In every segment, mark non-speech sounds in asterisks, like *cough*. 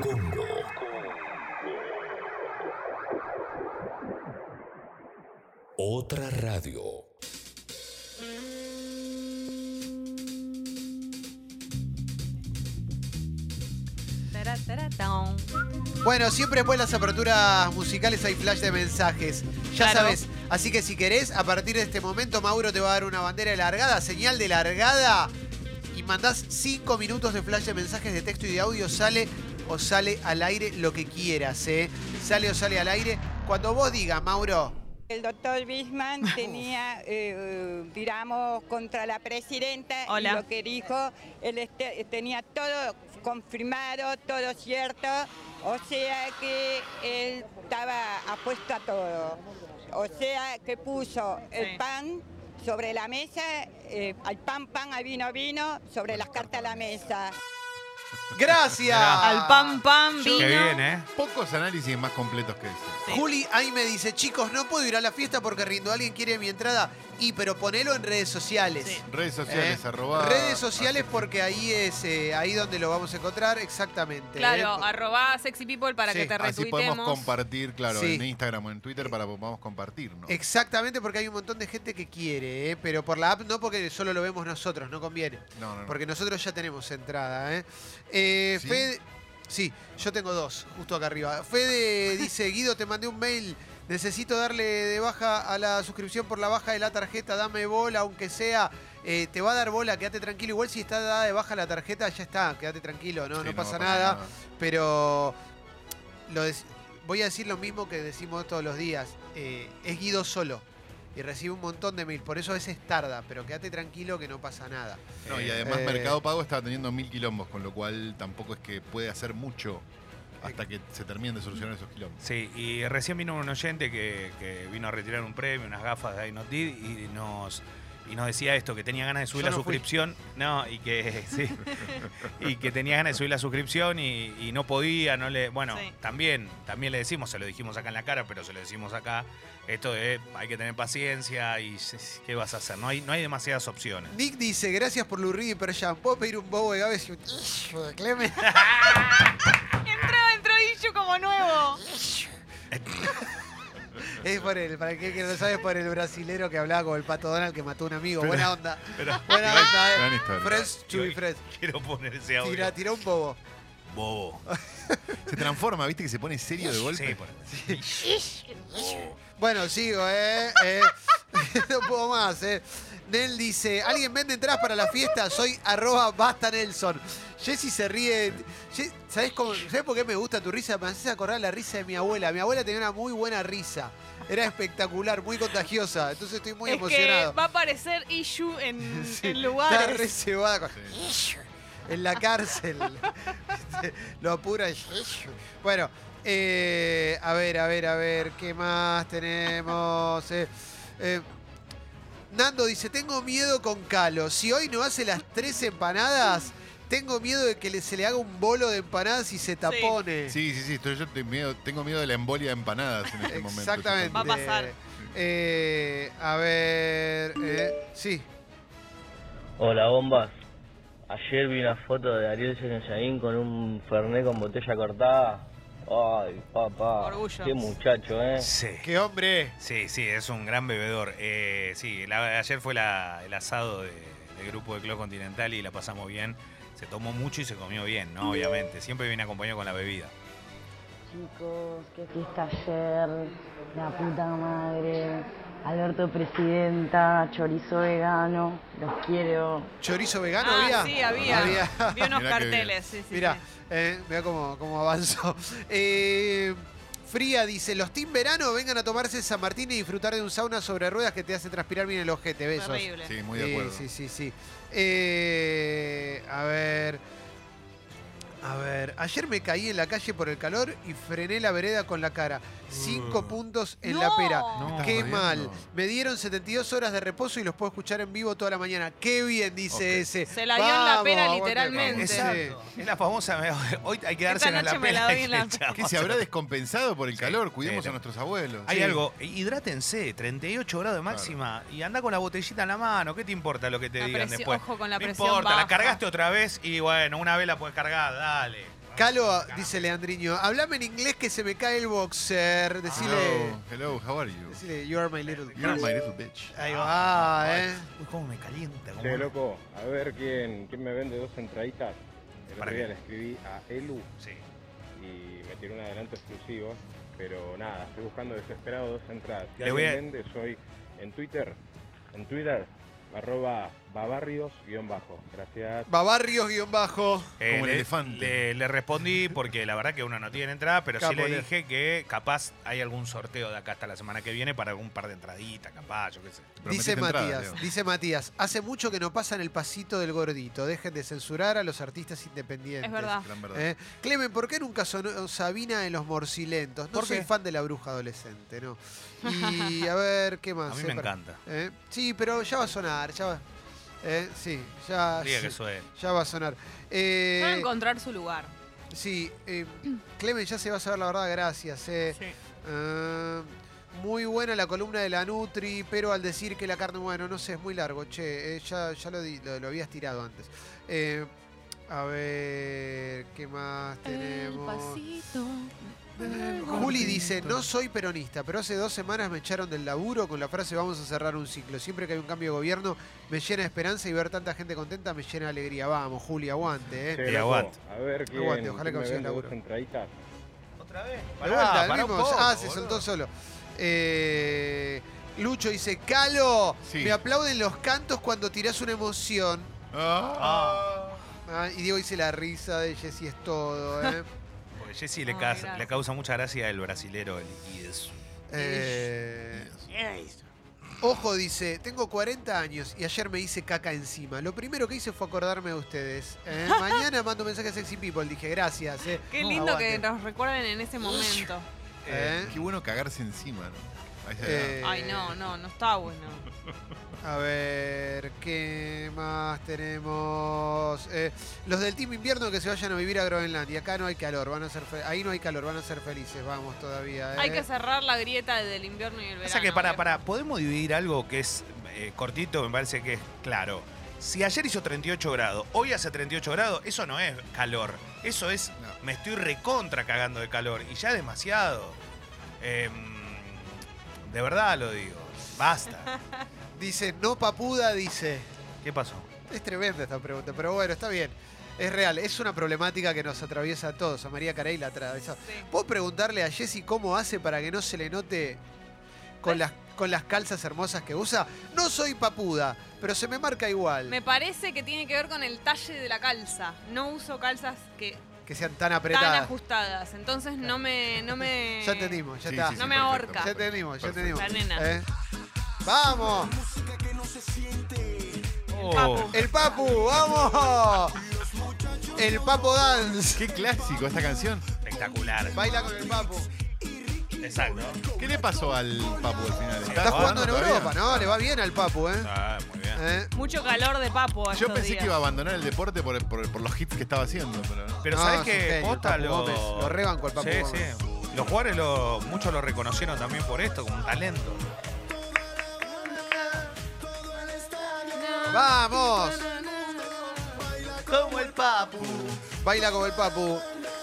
Congo. Otra radio. Bueno, siempre después de las aperturas musicales hay flash de mensajes. Ya Claro. sabes. Así que si querés, a partir de este momento, Mauro te va a dar una bandera de largada, señal de largada. Y mandás cinco minutos de flash de mensajes de texto y de audio. Sale o sale al aire lo que quieras, ¿eh? Sale o sale al aire. Cuando vos digas, Mauro. El doctor Bisman *laughs* tenía, eh, digamos, contra la presidenta Hola. y lo que dijo, él este- tenía todo confirmado, todo cierto, o sea que él estaba apuesto a todo. O sea que puso el Sí. pan sobre la mesa, eh, al pan pan, al vino vino, sobre las cartas a la mesa. Gracias. Al pam pam vino. Qué bien, ¿eh? Pocos análisis más completos que ese. Sí. Juli ahí me dice, chicos, no puedo ir a la fiesta porque rindo. ¿Alguien quiere mi entrada? Y, pero ponelo en redes sociales. Sí. Redes sociales, Eh, arroba. Redes sociales porque ahí es eh, ahí donde lo vamos a encontrar exactamente. Claro, ¿eh? arroba sexy people para Sí, que te Así podemos retuitemos. compartir, claro, Sí. en Instagram o en Twitter para que podamos compartir, ¿no? Exactamente porque hay un montón de gente que quiere, ¿eh? pero por la app no porque solo lo vemos nosotros, no conviene. No, no, no. Porque nosotros ya tenemos entrada. ¿eh? Eh, ¿Sí? Fede- sí, yo tengo dos, justo acá arriba. Fede dice, Guido, te mandé un mail. Necesito darle de baja a la suscripción por la baja de la tarjeta. Dame bola, aunque sea. Eh, te va a dar bola, quédate tranquilo. Igual si está dada de baja la tarjeta, ya está, quédate tranquilo, no, Sí, no pasa nada. Pero lo voy a decir lo mismo que decimos todos los días. Eh, es Guido solo. Y recibe un montón de mail. Por eso a veces tarda, pero quédate tranquilo que no pasa nada. No, y además Eh, Mercado Pago está teniendo mil quilombos, con lo cual tampoco es que puede hacer mucho hasta que se terminen de solucionar esos quilombos. Sí, y recién vino un oyente que, que vino a retirar un premio, unas gafas de I Not Did, y nos, y nos decía esto, que tenía ganas de subir Yo la no fui. suscripción. No, y que *laughs* sí. y que tenía ganas de subir la suscripción y, y no podía, no le. Bueno, Sí. también, también le decimos, se lo dijimos acá en la cara, pero se lo decimos acá. Esto de hay que tener paciencia y *laughs* ¿qué vas a hacer? No hay, no hay demasiadas opciones. Nick dice, gracias por Lurri y Perjan. ¿Puedo pedir un bobo de Gávez y un Clemen? Es por el, para el que no sabe, es por el brasilero que hablaba con el Pato Donald que mató a un amigo. Pero- Buena onda. Pero Buena onda, eh. Fresh, chubi Quiero- fresh. Quiero poner ese audio. Tira, tira un bobo. Bobo. *laughs* Se transforma, ¿viste? Que se pone serio de golpe. Sí, por- Bobo. Bueno, sigo, ¿eh? Eh, *laughs* no puedo más, ¿eh? Nel dice, ¿alguien vende entradas para la fiesta? Soy arroba basta Nelson. Jessy se ríe. Je- ¿Sabés, cómo- ¿Sabés por qué me gusta tu risa? Me haces acordar la risa de mi abuela. Mi abuela tenía una muy buena risa. Era espectacular, muy contagiosa. Entonces estoy muy es emocionado. que va a aparecer Ishu en, *laughs* Sí, en Está lugares. re cebada con- Sí. en la cárcel. *laughs* Lo apura. y- Bueno, eh, a ver, a ver, a ver, ¿qué más tenemos? Eh, eh, Nando dice, tengo miedo con Calo. Si hoy no hace las tres empanadas, tengo miedo de que le- se le haga un bolo de empanadas y se tapone. Sí, sí, sí. estoy- yo tengo miedo, tengo miedo de la embolia de empanadas en este momento. Exactamente. Va a pasar. Eh, a ver, eh, sí. Hola bombas. Ayer vi una foto de Ariel Senesaín con un Fernet con botella cortada. Ay, papá. Orgullo. Qué muchacho, ¿eh? Sí. ¡Qué hombre! Sí, sí, es un gran bebedor. Eh, sí, la- ayer fue la- el asado de- del grupo de Club Continental y la pasamos bien. Se tomó mucho y se comió bien, ¿no? Obviamente. Siempre viene acompañado con la bebida. Chicos, qué fiesta ayer, la puta madre, Alberto Presidenta, chorizo vegano, los quiero. ¿Chorizo vegano ah, había? sí, había. Vi unos Mirá carteles. Sí, sí, Mira, sí. eh, mira cómo, cómo avanzó. Eh, Fría dice, los team verano vengan a tomarse San Martín y disfrutar de un sauna sobre ruedas que te hace transpirar bien el ojete. Besos. Terrible. Sí, muy de Sí, acuerdo. Sí, sí, sí. Eh, a ver. A ver, ayer me caí en la calle por el calor y frené la vereda con la cara. Cinco Uh. puntos en No. la pera. No, Qué mal. Me dieron 72 horas de reposo y los puedo escuchar en vivo toda la mañana. Qué bien, dice ese. Se la dio en la pera, literalmente. Exacto. Es la famosa. Hoy hay que darse en la me la en la-. *laughs* ¿Qué se habrá descompensado por el Sí, calor? Cuidemos sí, a nuestros abuelos. Hay Sí. algo, hidrátense, 38 grados de máxima y anda con la botellita en la mano, ¿qué te importa lo que te La digan después? ojo con la no presión importa, la baja. cargaste otra vez y bueno, una vez la puedes cargar, dale. Calo, dice Leandriño, hablame en inglés que se me cae el boxer. Decile, Hello, hello, how are you? decile, you are my little You're bitch". my little bitch. Ahí va, Ay, eh. Uy, cómo me calienta. cómo Che, me- loco, a ver quién, quién me vende dos entraditas. El ¿Para otro día qué? le escribí a Elu Sí. y me tiró un adelanto exclusivo, pero nada, estoy buscando desesperado dos entradas. Si Le voy alguien a- vende, soy en Twitter, en Twitter, arroba babarrios guion bajo. Gracias. Babarrios guion bajo. Eh, Como el le, elefante. Le, le respondí porque la verdad que uno no tiene entrada, pero sí Capo, le le- dije que capaz hay algún sorteo de acá hasta la semana que viene para algún par de entraditas, capaz, yo qué sé. Dice entrada, Matías, dice Matías, hace mucho que no pasan el pasito del gordito. Dejen de censurar a los artistas independientes. Es verdad. Gran verdad. ¿Eh? Clemen, ¿por qué nunca sonó Sabina en los morcilentos? No ¿Por soy qué? fan de la bruja adolescente, ¿no? *laughs* Y a ver, ¿qué más? A mí eh, me para- encanta. ¿Eh? Sí, pero ya va a sonar, ya va. ¿Eh? Sí, ya, sí, que suene. ya va a sonar. A Eh, encontrar su lugar. sí, eh, Clemen, ya se va a saber la verdad, gracias. eh. Sí. Ah, muy buena la columna de la Nutri, pero al decir que la carne, bueno, no sé, es muy largo, che, eh, ya, ya lo, di- lo, lo habías tirado antes. Eh, a ver, ¿qué más tenemos? Juli dice, no soy peronista, pero hace dos semanas me echaron del laburo con la frase vamos a cerrar un ciclo. Siempre que hay un cambio de gobierno me llena de esperanza y ver tanta gente contenta me llena de alegría. Vamos, Juli, aguante, ¿eh? Loco, aguante. a ver quién, Aguante, ojalá quién que me consigas vende laburo. ¿Otra vez? De vuelta, el mismo. ah, se soltó solo. Eh, Lucho dice, Calo, Sí. me aplauden los cantos cuando tirás una emoción. Ah. Ah, y Diego dice la risa de Jessy es todo, ¿eh? *laughs* Jessy le, Ay, causa- gracias. le causa mucha gracia el brasilero, el Ides. Eh, Ojo dice, tengo 40 años y ayer me hice caca encima. Lo primero que hice fue acordarme de ustedes. ¿eh? *laughs* Mañana mando mensaje a Sexy People. Dije, gracias. ¿eh? Qué lindo que aguante. nos recuerden en ese momento. ¿Eh? Qué bueno cagarse encima, ¿no? Eh, Ay, no, no, no está bueno. *laughs* A ver, ¿qué más tenemos? Eh, los del Team Invierno que se vayan a vivir a Groenlandia. Acá no hay calor, van a ser ahí no hay calor, van a ser felices, vamos todavía. ¿eh? Hay que cerrar la grieta del invierno y el verano. O sea que para, para, podemos dividir algo que es eh, cortito, me parece que es claro. Si ayer hizo 38 grados, hoy hace 38 grados, eso no es calor. Eso es, No. me estoy recontra cagando de calor. Y ya es demasiado. Em, de verdad lo digo. Basta. Dice, no papuda, dice. ¿Qué pasó? Es tremenda esta pregunta, pero bueno, está bien. Es real, es una problemática que nos atraviesa a todos. A María Carey la atraviesa. Sí. ¿Puedo preguntarle a Jessy cómo hace para que no se le note con las, con las calzas hermosas que usa? No soy papuda, pero se me marca igual. Me parece que tiene que ver con el talle de la calza. No uso calzas que Que sean tan tan apretadas. ajustadas. Entonces no me, no me. Ya entendimos, ya Sí, está. sí, No sí, me perfecto. ahorca. Ya entendimos, ya entendimos. La nena. ¿Eh? ¡Vamos! Oh, ¡El Papu! ¡Vamos! El Papo Dance. Qué clásico esta canción. espectacular. Baila con el Papu. Exacto. ¿Qué le pasó al Papu al final? Está jugando en todavía? Europa, ¿no? Le va bien al Papu, ¿eh? Ah, muy bien. ¿Eh? Mucho calor de papo. Yo estos pensé días. que iba a abandonar el deporte por, por- por los hits que estaba haciendo, pero. Pero No, ¿sabes qué? Posta Papu lo... Lo rebanco el Papu Sí, Gómez. sí. Los jugadores lo, muchos lo reconocieron también por esto, como un talento. ¡Vamos! Como el papu. Baila como el Papu.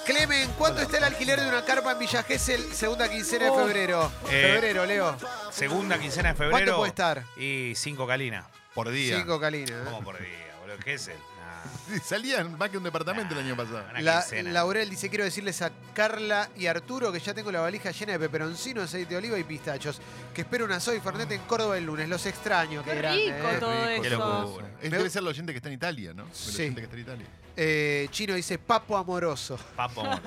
Clemen, ¿cuánto está el alquiler de una carpa en Villa Gesell, segunda quincena de Oh. febrero? Eh, febrero, Leo. Segunda quincena de febrero. ¿Cuánto puede estar? Y cinco calinas. Por día. Cinco Calina. ¿eh? ¿Cómo por día, boludo? ¿Qué es el? Nah, *laughs* Salían más que un departamento el año pasado. una La, quincena. Laurel dice, quiero decirles a Carla y Arturo que ya tengo la valija llena de peperoncino, aceite de oliva y pistachos. Que espero una soy Fernet en Córdoba el lunes. Los extraño, qué, Qué grande. rico ¿eh? todo Qué eso. locura. Es, Me- debe ser el oyente que está en Italia, ¿no? El Sí. oyente que está en Italia. Eh, Chino dice, papo amoroso. Papo. *laughs*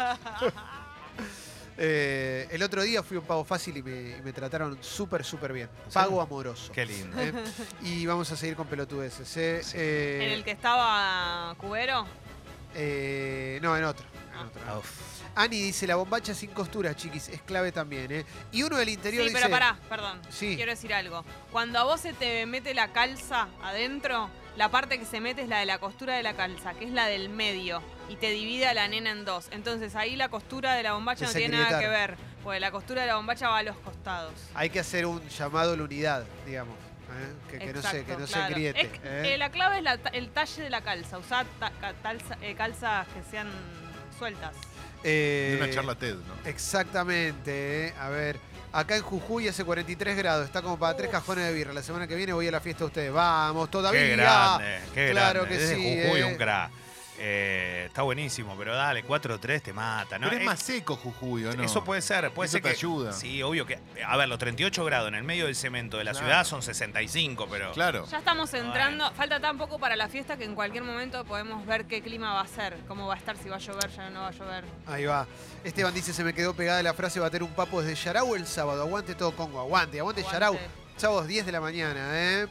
Eh, el otro día fui a un pago fácil y me, y me trataron súper, súper bien. Pago amoroso. Qué lindo. ¿eh? Y vamos a seguir con pelotudeces. ¿eh? Eh, En el que estaba Cubero. Eh, no, en otro. en otro, Ah, no. uf. Ani dice, la bombacha sin costuras, chiquis, es clave también, ¿eh? Y uno del interior Sí, dice... pero pará, perdón. Sí. Quiero decir algo. Cuando a vos se te mete la calza adentro, la parte que se mete es la de la costura de la calza, que es la del medio, y te divide a la nena en dos. Entonces ahí la costura de la bombacha no tiene nada que ver, porque la costura de la bombacha va a los costados. Hay que hacer un llamado a la unidad, digamos. ¿Eh? Que, que no se, que no se griete. Es que, ¿eh? eh, la clave es la ta- el talle de la calza. Usar calzas que sean sueltas. Eh, De una charla TED, ¿no? Exactamente. eh. A ver, acá en Jujuy hace 43 grados. Está como para tres cajones de birra. La semana que viene voy a la fiesta de ustedes. Vamos, todavía. Qué grande, qué Claro grande. que Desde sí, Jujuy eh. un crack. Eh, está buenísimo, pero dale, 4-3 te mata, ¿no? Pero es más seco Jujuy, ¿o no? Eso puede ser, puede Eso ser te que. ayuda. Sí, obvio que. A ver, los 38 grados en el medio del cemento de la Claro. ciudad son 65, pero. Claro. Ya estamos entrando, falta tan poco para la fiesta que en cualquier momento podemos ver qué clima va a ser, cómo va a estar, si va a llover, ya no va a llover. Ahí va. Esteban dice, se me quedó pegada la frase, va a tener un papo desde Yarau el sábado. Aguante todo Congo, aguante, aguante, Aguante. Yarau. Sábados 10 de la mañana, ¿eh?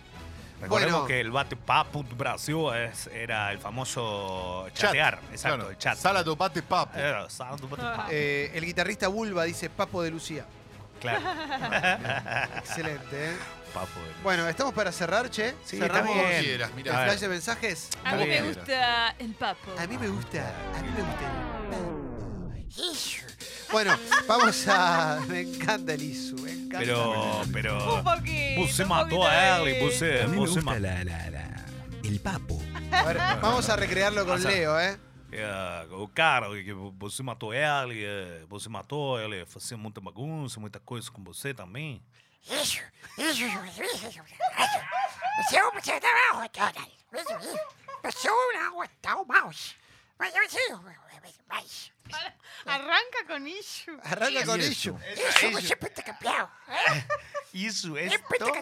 Recordemos Bueno. que el bate papu Brasil es- era el famoso Chat. chatear. Exacto, Claro. el chat. Sala do bate sala bate papo. Eh, el guitarrista Bulba dice Papo de Lucía. Claro. *laughs* Excelente, ¿eh? Papo de- Bueno, ¿estamos para cerrar, che? Sí, Cerramos quieras, el flash de mensajes. A mí me gusta el papo. A mí me gusta, a mí me gusta el papo. Bueno, vamos a... *laughs* Me encanta el Isu, me encanta. Pero, pero. Un poquito. Vos se un mató poquito a él de- y vos se, A mí me vos se gusta mató. la, la, la- el papo. A ver, vamos a recrearlo con Pasa. Leo, ¿eh? É, o cara que você matou ela, e, é, você matou ela, e fazia muita bagunça, muita coisa com você também. *laughs* Arranca con Ishu. Arranca con. Isso é *laughs* todo.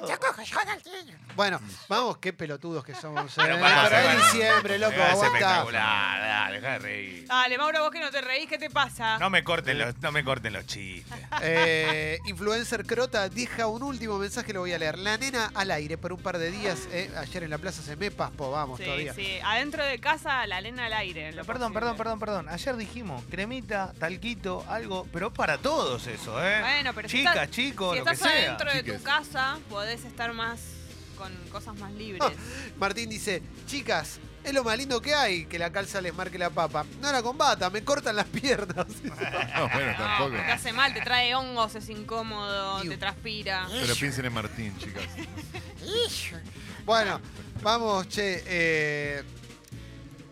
Bueno, vamos, qué pelotudos que somos. ¿eh? Pero para, es para. diciembre, loco, Es aguanta. espectacular, dale, deja de reír. Dale, Mauro, vos que no te reís, ¿qué te pasa? No me corten los, no me corten los chistes. *laughs* Eh, influencer Crota deja un último mensaje, lo voy a leer. La nena al aire por un par de días. eh, ayer en la plaza se me paspó, vamos sí, todavía. sí. Adentro de casa, la lena al aire. en lo Perdón, posible. perdón, perdón, perdón. Ayer dijimos cremita, talquito, algo, pero para todos eso, ¿eh? Bueno, pero si Chicas, estás- chicos, Si lo que estás sea. adentro de tu casa, podés estar más con cosas más libres. *laughs* Martín dice, chicas, es lo más lindo que hay que la calza les marque la papa. No la combata, me cortan las piernas. *laughs* *laughs* No, bueno, No, tampoco. te hace mal, te trae hongos, es incómodo, Iu. te transpira. Pero piensen en Martín, chicas. bueno, vamos, che. eh,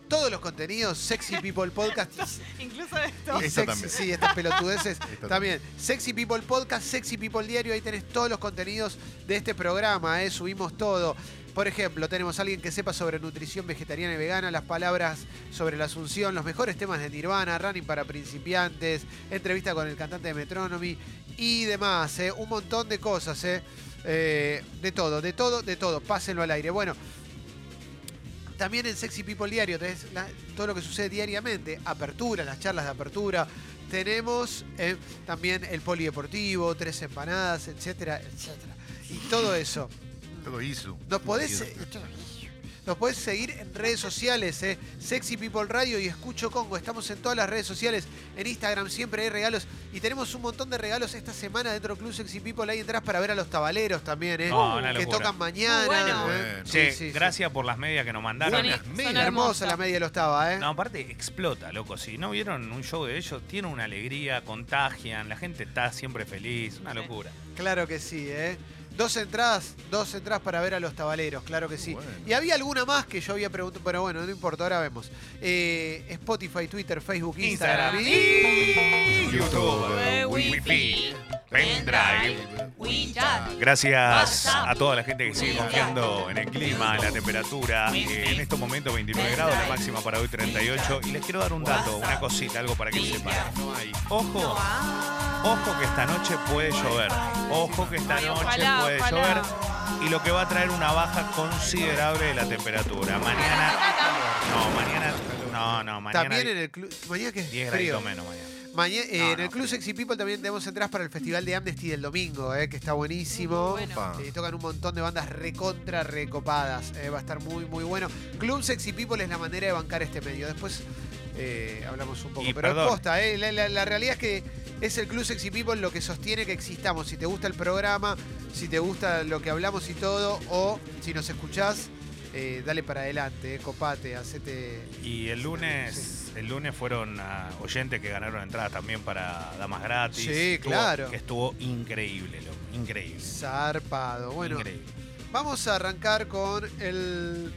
todos los contenidos, Sexy People Podcast *laughs* Incluso esto. y sexy, también. sí, estas pelotudeces *laughs* también. Sexy People Podcast, Sexy People Diario, ahí tenés todos los contenidos de este programa, ¿eh? subimos todo. Por ejemplo, tenemos a alguien que sepa sobre nutrición vegetariana y vegana, las palabras sobre la asunción, los mejores temas de Nirvana, running para principiantes, entrevista con el cantante de Metronomy y demás, ¿eh? un montón de cosas, ¿eh? Eh, de todo, de todo, de todo. Pásenlo al aire. Bueno, también en Sexy People Diario tenés la- todo lo que sucede diariamente, apertura, las charlas de apertura. Tenemos eh, también el polideportivo, tres empanadas, etcétera, etcétera. Y todo eso. Todo hizo. Nos podés, eh, nos podés seguir en redes sociales, eh, Sexy People Radio y Escucho Congo. Estamos en todas las redes sociales. En Instagram siempre hay regalos. Y tenemos un montón de regalos esta semana dentro del Club Sexy People. Ahí entras para ver a los tabaleros también, eh, que tocan mañana. Muy bueno. eh. Bueno. Sí, Che, sí, sí. gracias por las medias que nos mandaron. Son- son medias. Hermosa hermosas. la media lo estaba, ¿eh? No, aparte explota, loco. Si no vieron un show de ellos, tienen una alegría, contagian, la gente está siempre feliz, una locura. Claro que sí, ¿eh? Dos entradas, dos entradas para ver a los tabaleros, claro que sí. Bueno. Y había alguna más que yo había preguntado, pero bueno, no importa, ahora vemos. Eh, Spotify, Twitter, Facebook, Instagram, Instagram. y... YouTube, Wi-Fi, pendrive. Gracias a toda la gente que sigue confiando en el clima, en la temperatura. Eh, en estos momentos 29 grados, la máxima para hoy 38. Y les quiero dar un dato, una cosita, algo para que sepan. Ojo, ojo que esta noche puede llover. Ojo que esta Ay, noche ojalá, puede ojalá. llover. Y lo que va a traer una baja considerable de la temperatura. Mañana. No, mañana. No, no, mañana. También en el club... ¿Mañana qué? 10 Frío. graditos menos mañana. Maña- eh, No, en el no, Club. Sexy People también tenemos entradas para el Festival de Amnesty del domingo, eh, que está buenísimo. Bueno. Eh, tocan un montón de bandas recontra recopadas. eh, va a estar muy, muy bueno. Club Sexy People es la manera de bancar este medio. Después eh, hablamos un poco. Y Pero es posta, eh, la, la- la realidad es que es el Club Sexy People lo que sostiene que existamos. Si te gusta el programa, si te gusta lo que hablamos y todo, o si nos escuchás, eh, dale para adelante, eh, copate, hacete. Y el lunes, el lunes fueron ah, oyentes que ganaron entradas también para Damas Gratis. Sí, Estuvo- claro. Que estuvo increíble, loco. Increíble. Zarpado. Bueno, increíble. vamos a arrancar con el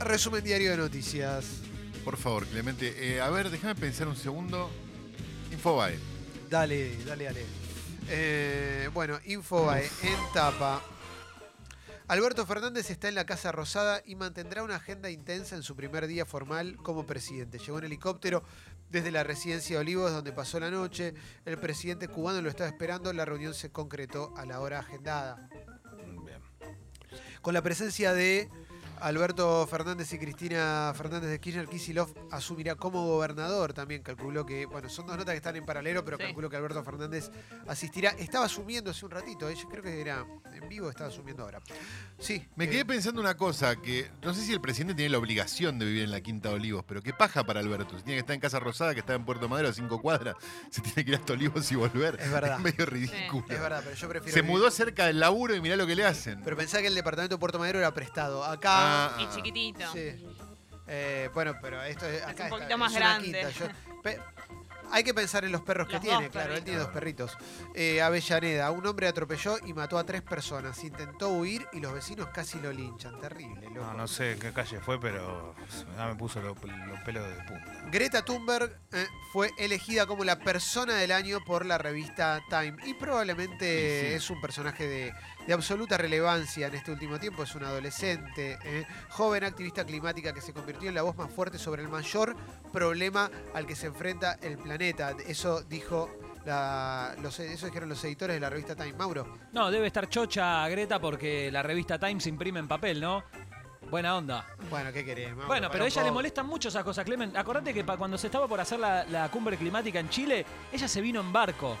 resumen diario de noticias. Por favor, Clemente. Eh, a ver, déjame pensar un segundo. Infobae. Dale, dale, dale. Eh, bueno, Infobae en tapa. Alberto Fernández está en la Casa Rosada y mantendrá una agenda intensa en su primer día formal como presidente. Llegó en helicóptero desde la residencia de Olivos, donde pasó la noche. El presidente cubano lo estaba esperando. La reunión se concretó a la hora agendada. Bien. Con la presencia de Alberto Fernández y Cristina Fernández de Kirchner, Kisilov asumirá como gobernador también. Calculó que, bueno, son dos notas que están en paralelo, pero Sí. calculó que Alberto Fernández asistirá. Estaba asumiendo hace un ratito, eh, yo creo que era en vivo, estaba asumiendo ahora. Sí, Me eh, quedé pensando una cosa, que no sé si el presidente tiene la obligación de vivir en la Quinta de Olivos, pero qué paja para Alberto. Si tiene que estar en Casa Rosada, que está en Puerto Madero a cinco cuadras, se tiene que ir hasta Olivos y volver. Es verdad. medio ridículo. Es verdad, pero yo prefiero. Se vivir- mudó cerca del laburo y mirá lo que le hacen. Pero pensá que el departamento de Puerto Madero era prestado. Acá. Ah, Y chiquitito. Sí. Eh, bueno, pero esto es, acá un poquito está, más es grande. quinta. Yo- pe- hay que pensar en los perros que Los tiene, claro, él tiene dos perritos. Eh, Avellaneda, un hombre atropelló y mató a tres personas. Intentó huir y los vecinos casi lo linchan. Terrible, loco. No, no sé qué calle fue, pero ya me puso los, los pelos de punta. Greta Thunberg eh, fue elegida como la persona del año por la revista Time y probablemente Sí, sí. es un personaje de, de absoluta relevancia en este último tiempo. Es un adolescente, eh, joven activista climática que se convirtió en la voz más fuerte sobre el mayor problema al que se enfrenta el planeta. Eso dijo la- los, eso dijeron los editores de la revista Time. Mauro. No, debe estar chocha Greta porque la revista Times imprime en papel, ¿no? Buena onda. Bueno, ¿qué querés? Mauro? Bueno, pero a ella le molestan mucho esas cosas, Clemen. Acordate que pa- cuando se estaba por hacer la, la cumbre climática en Chile, ella se vino en barco.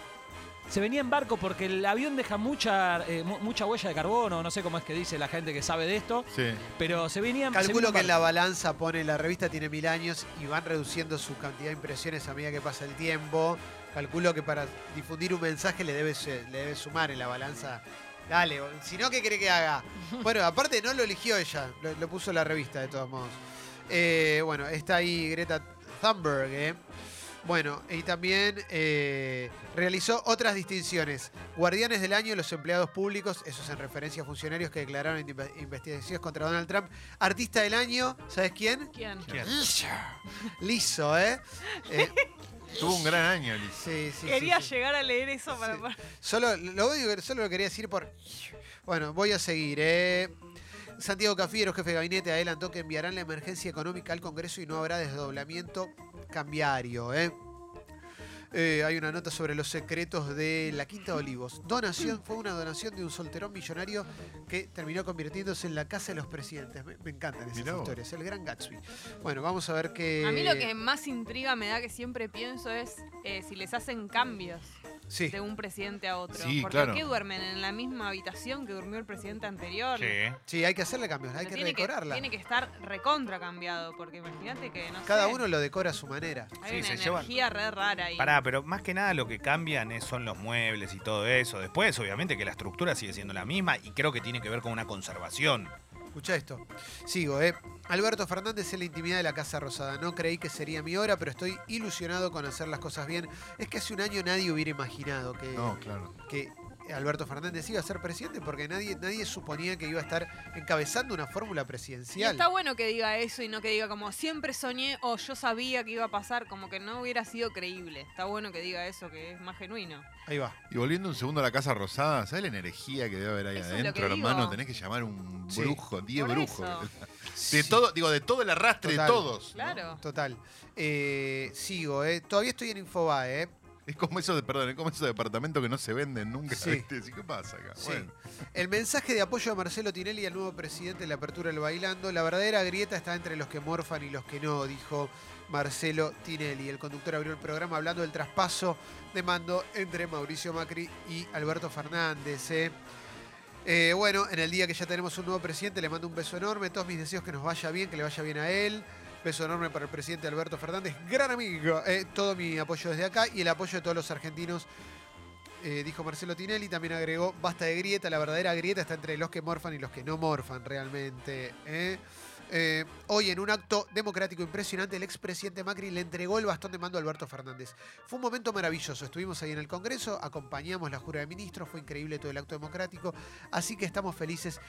Se venía en barco porque el avión deja mucha, eh, mu- mucha huella de carbono, no sé cómo es que dice la gente que sabe de esto, Sí. pero se venía se Calculo que en la balanza pone la revista tiene mil años y van reduciendo su cantidad de impresiones a medida que pasa el tiempo. Calculo que para difundir un mensaje le debe, se- le debe sumar en la balanza. Dale, o- si no, ¿qué cree que haga? *laughs* Bueno, aparte no lo eligió ella, lo, lo puso la revista de todos modos. Eh, bueno, está ahí Greta Thunberg, ¿eh? Bueno, y también eh, realizó otras distinciones. Guardianes del año, los empleados públicos, eso es en referencia a funcionarios que declararon inve- investigaciones contra Donald Trump. Artista del año, ¿sabes quién? ¿Quién? Liso, Liso, ¿eh? *laughs* Eh, Tuvo un gran año, Liz. sí, sí, Quería sí, sí. llegar a leer eso para... Sí. Solo lo, único que- solo lo quería decir por. Bueno, voy a seguir. ¿eh? Santiago Cafiero, jefe de gabinete, adelantó que enviarán la emergencia económica al Congreso y no habrá desdoblamiento cambiario. ¿eh? Eh, hay una nota sobre los secretos de la Quinta de Olivos. Donación, fue una donación de un solterón millonario que terminó convirtiéndose en la casa de los presidentes. Me, me encantan esas Mirá historias. El gran Gatsby. Bueno, vamos a ver qué. A mí lo que más intriga me da que siempre pienso es eh, si les hacen cambios Sí. de un presidente a otro. Sí, Porque claro. ¿qué duermen en la misma habitación que durmió el presidente anterior? Sí. Sí, hay que hacerle cambios, hay Pero que tiene decorarla. tiene que estar recontra cambiado, porque imagínate que no Cada sé, uno lo decora a su manera. hay Sí, una se llevan- energía re rara ahí. Pará, pero más que nada lo que cambian es- son los muebles y todo eso. Después, obviamente, que la estructura sigue siendo la misma y creo que tiene que ver con una conservación. Escucha esto. Sigo, ¿eh? Alberto Fernández en la intimidad de la Casa Rosada. No creí que sería mi hora, pero estoy ilusionado con hacer las cosas bien. Es que hace un año nadie hubiera imaginado que, No, claro. que Alberto Fernández iba a ser presidente porque nadie, nadie suponía que iba a estar encabezando una fórmula Y presidencial. está bueno que diga eso y no que diga como siempre soñé o yo sabía que iba a pasar, como que no hubiera sido creíble. Está bueno que diga eso, que es más genuino. Ahí va. Y volviendo un segundo a la Casa Rosada, ¿sabes la energía que debe haber ahí Eso adentro, hermano? Tenés que llamar un Sí. brujo, 10 Por brujos. eso. *laughs* De Sí, todo, digo, de todo el arrastre Total. de todos. ¿no? Claro. Total. Eh, sigo, ¿eh? Todavía estoy en Infobae, ¿eh? Es como esos, de, perdón, es como esos departamentos que no se venden nunca. Sí. ¿Qué pasa acá? Sí. Bueno. El mensaje de apoyo a Marcelo Tinelli al nuevo presidente de la apertura del bailando. La verdadera grieta está entre los que morfan y los que no, dijo Marcelo Tinelli. El conductor abrió el programa hablando del traspaso de mando entre Mauricio Macri y Alberto Fernández. ¿eh? Eh, bueno, en el día que ya tenemos un nuevo presidente, le mando un beso enorme. Todos mis deseos que nos vaya bien, que le vaya bien a él. Beso enorme para el presidente Alberto Fernández, gran amigo. Eh, todo mi apoyo desde acá y el apoyo de todos los argentinos eh, dijo Marcelo Tinelli, también agregó, basta de grieta, la verdadera grieta está entre los que morfan y los que no morfan realmente. ¿eh? Hoy en un acto democrático impresionante, el expresidente Macri le entregó el bastón de mando a Alberto Fernández. Fue un momento maravilloso, estuvimos ahí en el Congreso, acompañamos la jura de ministros, fue increíble todo el acto democrático, así que estamos felices,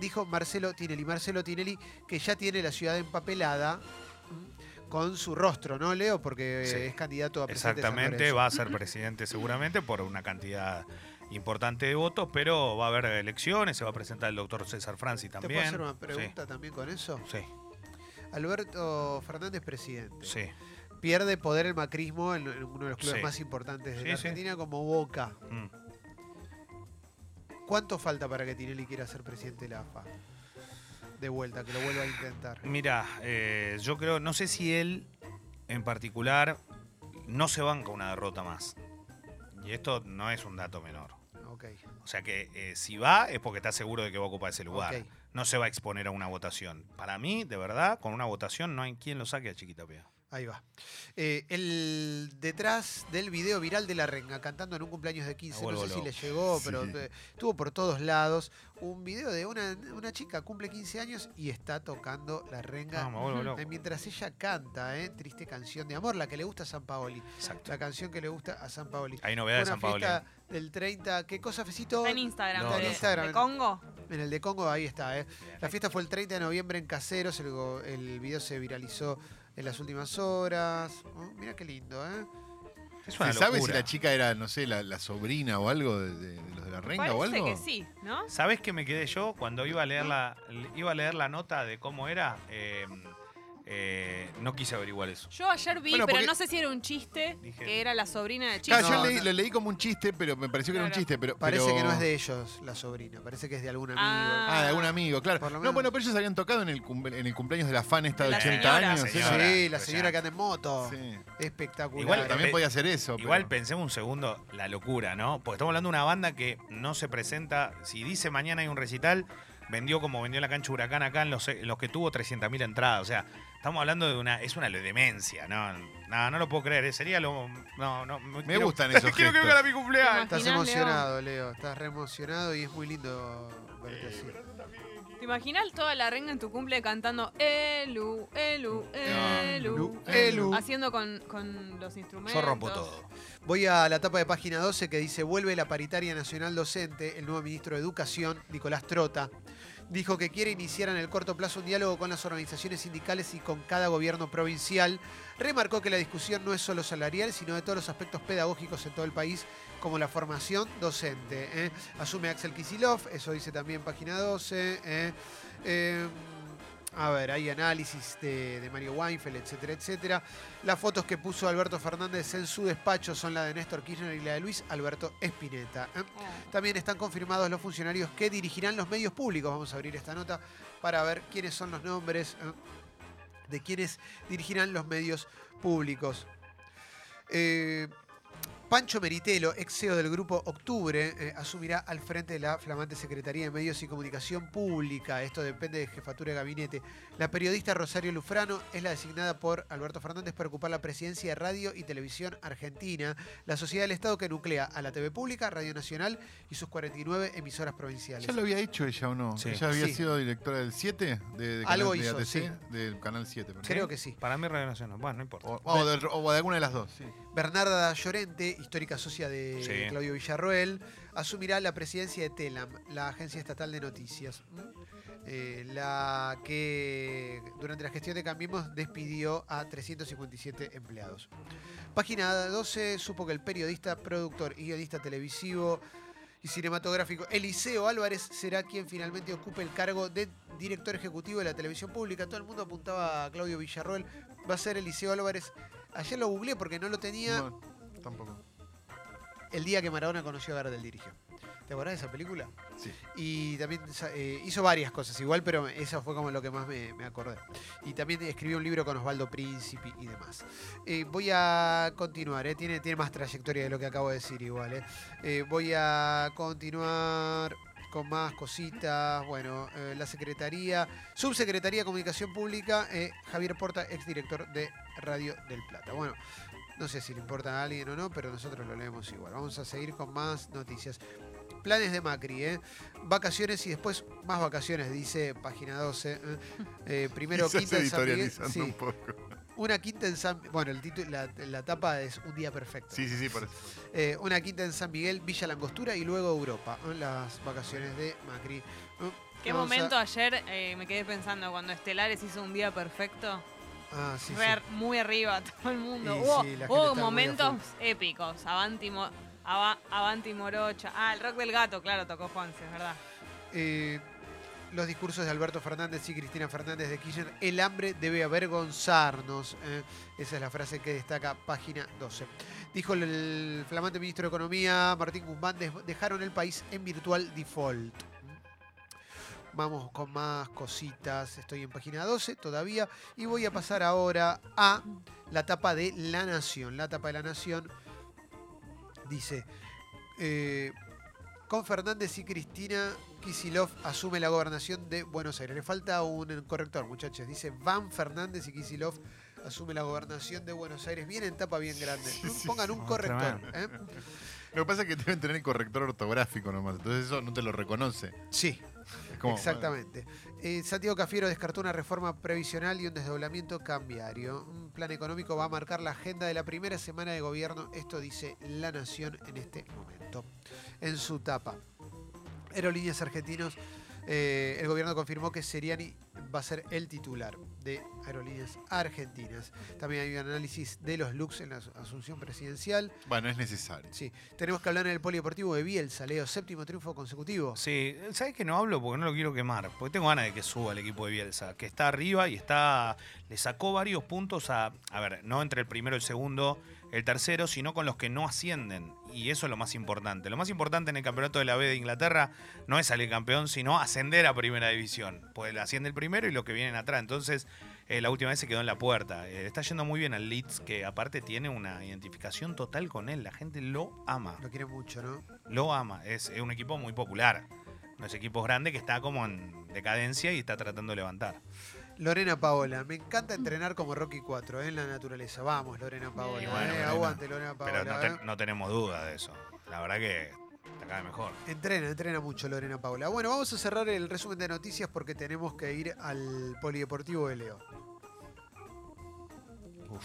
dijo Marcelo Tinelli. Marcelo Tinelli, que ya tiene la ciudad empapelada. con su rostro, ¿no, Leo? Porque Sí. es candidato a presidente de Exactamente, Lorenzo. va a ser presidente seguramente por una cantidad importante de votos, pero va a haber elecciones, se va a presentar el doctor César Franci ¿Te también. puedo hacer una Sí, pregunta también con eso? Sí, Alberto Fernández, presidente. sí. Pierde poder el macrismo en, uno de los clubes Sí. más importantes de la. Argentina, como Boca. Mm. ¿Cuánto falta para que Tinelli quiera ser presidente de la AFA? De vuelta, que lo vuelva a intentar. Mira, eh, yo creo, no sé si él en particular no se banca una derrota más. Y esto no es un dato menor. Ok. O sea que eh, si va es porque está seguro de que va a ocupar ese lugar. Ok. No se va a exponer a una votación. Para mí, de verdad, con una votación no hay quien lo saque a Chiquitapia. Ahí va. Eh, el detrás del video viral de la renga cantando en un cumpleaños de 15, Me no sé si le llegó, Sí. pero eh, estuvo por todos lados. Un video de una, una chica, cumple 15 años y está tocando la renga. No, me vuelvo loco. eh, Mientras ella canta, eh, triste canción de amor, la que le gusta a San Paoli. Exacto. La canción que le gusta a San Paoli. Hay novedades de una San Paoli. fiesta del 30, ¿qué cosa, Fecito? En Instagram. En Instagram. de Congo. En el de Congo, ahí está. ¿eh? La fiesta fue el 30 de noviembre en Caseros. El, go- el video se viralizó en las últimas horas. Oh, mira qué lindo, ¿eh? Es una ¿Se sabe si la chica era, no sé, la, la sobrina o algo de, de- de los de la renga o Parece algo? que sí, ¿no? ¿Sabes qué me quedé yo cuando iba a leer la, iba a leer la nota de cómo era? Eh, eh, no quise averiguar eso. Yo ayer vi, Bueno, pero porque- no sé si era un chiste, Dije- que era la sobrina de Chico. Claro, yo No, leí- no. lo leí como un chiste, pero me pareció que era un Claro. chiste. Pero, Parece pero- que no es de ellos, la sobrina. Parece que es de algún amigo. Ah. Ah, de algún amigo, claro. Por lo No, menos. bueno, pero ellos habían tocado en el, cumple- en el cumpleaños de la fan esta de De la 80 señora. años. Señora. sí, la pues señora ya. que anda en moto. Sí. Espectacular. Igual También Pe- podía hacer eso. Igual pero- pensemos un segundo la locura, ¿no? Porque estamos hablando de una banda que no se presenta. Si dice mañana hay un recital, vendió como vendió la cancha Huracán acá en los, en los que tuvo 300.000 entradas. O sea, estamos hablando de una. Es una demencia, ¿no? No, no lo puedo creer. eh, Sería lo. No, no. Me gustan *laughs* esos Quiero que gestos. venga a mi cumpleaños. Estás Imaginás, emocionado, Leo. Estás re emocionado y es muy lindo verte así. ¿Te imaginas toda la renga en tu cumple cantando Elu, Elu, Elu? Lu, Elu. Haciendo con, con los instrumentos. Yo rompo todo. Voy a la tapa de página 12 que dice vuelve la paritaria nacional docente. El nuevo ministro de Educación, Nicolás Trota, dijo que quiere iniciar en el corto plazo un diálogo con las organizaciones sindicales y con cada gobierno provincial. Remarcó que la discusión no es solo salarial, sino de todos los aspectos pedagógicos en todo el país, como la formación docente. ¿eh? Asume Axel Kisilov, eso dice también página 12. ¿eh? Eh, a ver, hay análisis de, de Mario Weinfeld, etcétera, etcétera. Las fotos que puso Alberto Fernández en su despacho son la de Néstor Kirchner y la de Luis Alberto Espineta. ¿eh? Oh. También están confirmados los funcionarios que dirigirán los medios públicos. Vamos a abrir esta nota para ver quiénes son los nombres ¿eh? de quienes dirigirán los medios públicos. Eh, Pancho Meritelo, ex CEO del grupo Octubre, eh, asumirá al frente de la flamante Secretaría de Medios y Comunicación Pública. Esto depende de jefatura de gabinete. La periodista Rosario Lufrano es la designada por Alberto Fernández para ocupar la presidencia de Radio y Televisión Argentina, la sociedad del Estado que nuclea a la TV Pública, Radio Nacional y sus 49 emisoras provinciales. ¿Ya lo había hecho ella o no? Sí. ¿Ella había Sí. sido directora del 7? De, de Algo canal, de hizo, ATC, sí. Del canal 7. perdón. Creo que sí. Para mí, Radio Nacional. Bueno, no importa. O, o de, o de alguna de las dos, sí. Bernarda Llorente, histórica socia de Sí. Claudio Villarroel, asumirá la presidencia de TELAM, la agencia estatal de noticias. Eh, la que durante la gestión de Cambiemos despidió a 357 empleados. Página 12 supo que el periodista, productor y guionista televisivo y cinematográfico Eliseo Álvarez será quien finalmente ocupe el cargo de director ejecutivo de la televisión pública. Todo el mundo apuntaba a Claudio Villarroel. Va a ser Eliseo Álvarez. Ayer lo googleé porque no lo tenía No, tampoco. El día que Maradona conoció a Gardel dirigió. ¿Te acordás de esa película? Sí. Y también eh, hizo varias cosas igual, pero eso fue como lo que más me, me acordé. Y también escribió un libro con Osvaldo Príncipe y demás. Eh, voy a continuar, eh, tiene, tiene más trayectoria de lo que acabo de decir igual. voy a continuar con más cositas. Bueno, eh, la Secretaría, Subsecretaría de Comunicación Pública, eh, Javier Porta, exdirector de Radio del Plata. Bueno, no sé si le importa a alguien o no, pero nosotros lo leemos igual. Vamos a seguir con más noticias. Planes de Macri, ¿eh? Vacaciones y después más vacaciones, dice página 12. ¿eh? Eh, *laughs* primero quinta en San Miguel. sí, un poco. una quinta en San Bueno, el título, la, la tapa es Un día perfecto. Sí, sí, sí, por eso. Eh, una quinta en San Miguel, Villa Langostura y luego Europa. ¿eh? Las vacaciones de Macri. ¿eh? Qué Vamos a- momento ayer eh, me quedé pensando cuando Estelares hizo un día perfecto. Ah, sí, sí. Ver muy arriba *laughs* todo el mundo. Y hubo sí, momentos épicos. Avanti, Mo- Ava- Avanti Morocha. Ah, el rock del gato, claro, tocó Juanse, es verdad. Eh, los discursos de Alberto Fernández y Cristina Fernández de Kirchner. El hambre debe avergonzarnos. eh. Esa es la frase que destaca página 12. Dijo el, el flamante ministro de Economía, Martín Guzmán, "Des- dejaron el país en virtual default. Vamos con más cositas. Estoy en página 12 todavía. Y voy a pasar ahora a la tapa de La Nación. La tapa de La Nación dice... eh, con Fernández y Cristina, Kisilov asume la gobernación de Buenos Aires. Le falta un corrector, muchachos. Dice Van Fernández y Kisilov asume la gobernación de Buenos Aires. Bien en tapa, bien grande. Pongan un corrector. ¿eh? Lo que pasa es que deben tener corrector ortográfico nomás, entonces eso no te lo reconoce. Sí, Exactamente. Eh, Santiago Cafiero descartó una reforma previsional y un desdoblamiento cambiario. Un plan económico va a marcar la agenda de la primera semana de gobierno. Esto dice La Nación en este momento. En su tapa. Aerolíneas Argentinos. eh, el gobierno confirmó que Seriani va a ser el titular de Aerolíneas Argentinas. También hay un análisis de los looks en la as- asunción presidencial. Bueno, es necesario. Sí, tenemos que hablar en el polideportivo de Bielsa, Leo, séptimo triunfo consecutivo. Sí, ¿sabes que no hablo? Porque no lo quiero quemar. Porque tengo ganas de que suba el equipo de Bielsa, que está arriba y está. Le sacó varios puntos a. A ver, no entre el primero y el segundo, el tercero, sino con los que no ascienden. Y eso es lo más importante. Lo más importante en el campeonato de la B de Inglaterra no es salir campeón, sino ascender a primera división. Pues asciende el primero y los que vienen atrás. Entonces, eh, la última vez se quedó en la puerta. Eh, está yendo muy bien al Leeds, que aparte tiene una identificación total con él. La gente lo ama Lo quiere mucho, ¿no? lo ama. Es, es un equipo muy popular. No es equipo grande que está como en decadencia y está tratando de levantar. Lorena Paola, me encanta entrenar como Rocky 4 ¿eh? en la naturaleza. Vamos, Lorena Paola. Bueno, ¿eh? Lorena. Aguante, Lorena Paola. Pero no, te- ¿eh? no tenemos duda de eso. La verdad que está cada vez mejor. Entrena, entrena mucho Lorena Paola. Bueno, vamos a cerrar el resumen de noticias porque tenemos que ir al polideportivo de Leo. Uf.